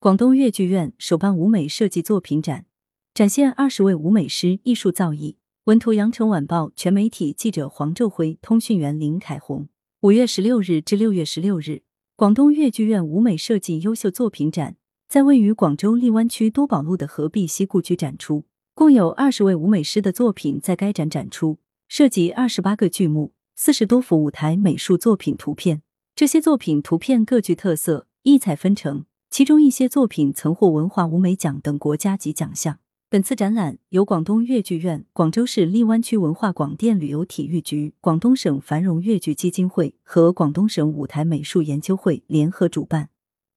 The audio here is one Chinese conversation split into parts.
广东粤剧院首办舞美设计作品展，展现二十位舞美师艺术造诣。文图：羊城晚报全媒体记者黄昼辉，通讯员林凯红。五月十六日至六月十六日，广东粤剧院舞美设计优秀作品展在位于广州荔湾区多宝路的何必西故居展出，共有二十位舞美师的作品在该展展出，涉及二十八个剧目、四十多幅舞台美术作品图片。这些作品图片各具特色，异彩纷呈。其中一些作品曾获文化舞美奖等国家级奖项。本次展览由广东粤剧院、广州市荔湾区文化广电旅游体育局、广东省繁荣粤剧基金会和广东省舞台美术研究会联合主办，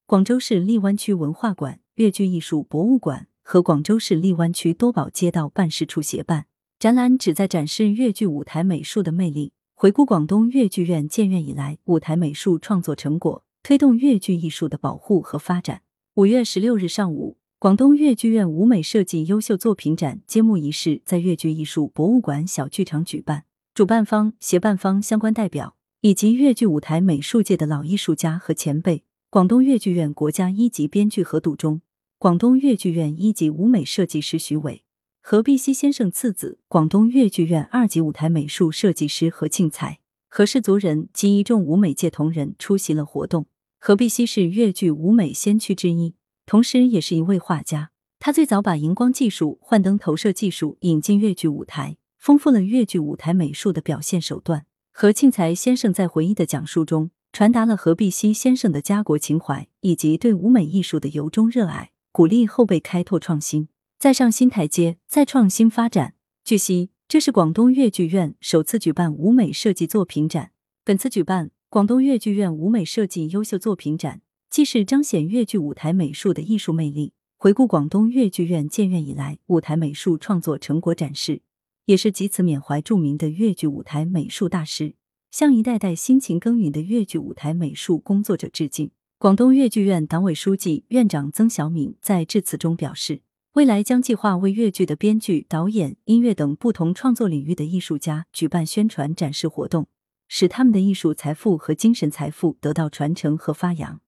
广州市荔湾区文化馆、粤剧艺术博物馆和广州市荔湾区多宝街道办事处协办。展览旨在展示粤剧舞台美术的魅力，回顾广东粤剧院建院以来舞台美术创作成果。推动粤剧艺术的保护和发展。五月十六日上午，广东粤剧院舞美设计优秀作品展揭幕仪式在粤剧艺术博物馆小剧场举办。主办方、协办方相关代表以及粤剧舞台美术界的老艺术家和前辈，广东粤剧院国家一级编剧何笃忠，广东粤剧院一级舞美设计师徐伟，何必熙先生次子，广东粤剧院二级舞台美术设计师何庆才，何氏族人及一众舞美界同仁出席了活动。何必熙是粤剧舞美先驱之一，同时也是一位画家。他最早把荧光技术、幻灯投射技术引进粤剧舞台，丰富了粤剧舞台美术的表现手段。何庆才先生在回忆的讲述中，传达了何必熙先生的家国情怀以及对舞美艺术的由衷热爱，鼓励后辈开拓创新，再上新台阶，再创新发展。据悉，这是广东粤剧院首次举办舞美设计作品展。本次举办。广东粤剧院舞美设计优秀作品展，既是彰显粤剧舞台美术的艺术魅力，回顾广东粤剧院建院以来舞台美术创作成果展示，也是借此缅怀著名的粤剧舞台美术大师，向一代代辛勤耕耘的粤剧舞台美术工作者致敬。广东粤剧院党委书记、院长曾小敏在致辞中表示，未来将计划为粤剧的编剧、导演、音乐等不同创作领域的艺术家举办宣传展示活动。使他们的艺术财富和精神财富得到传承和发扬，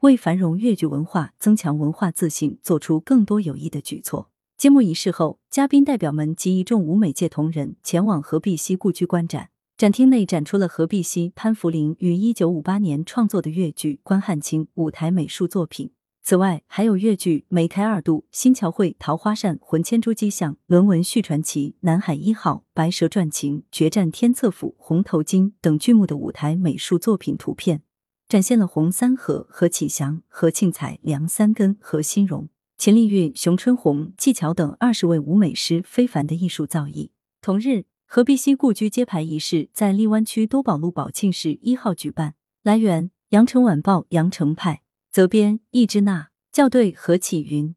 为繁荣粤剧文化、增强文化自信做出更多有益的举措。揭幕仪式后，嘉宾代表们及一众舞美界同仁前往何必熙故居观展。展厅内展出了何必熙、潘福林于一九五八年创作的粤剧《关汉卿》舞台美术作品。此外，还有粤剧《梅开二度》《新桥会》《桃花扇》《魂牵珠玑巷》《轮文续传奇》《南海一号》《白蛇传情》《决战天策府》《红头巾》等剧目的舞台美术作品图片，展现了洪三河、何启祥、何庆才、梁三根、何新荣、秦丽韵、熊春红、纪巧等二十位舞美师非凡的艺术造诣。同日，何必熙故居揭牌仪式在荔湾区多宝路宝庆市一号举办。来源：羊城晚报羊城派。责编：易之娜，校对：何启云。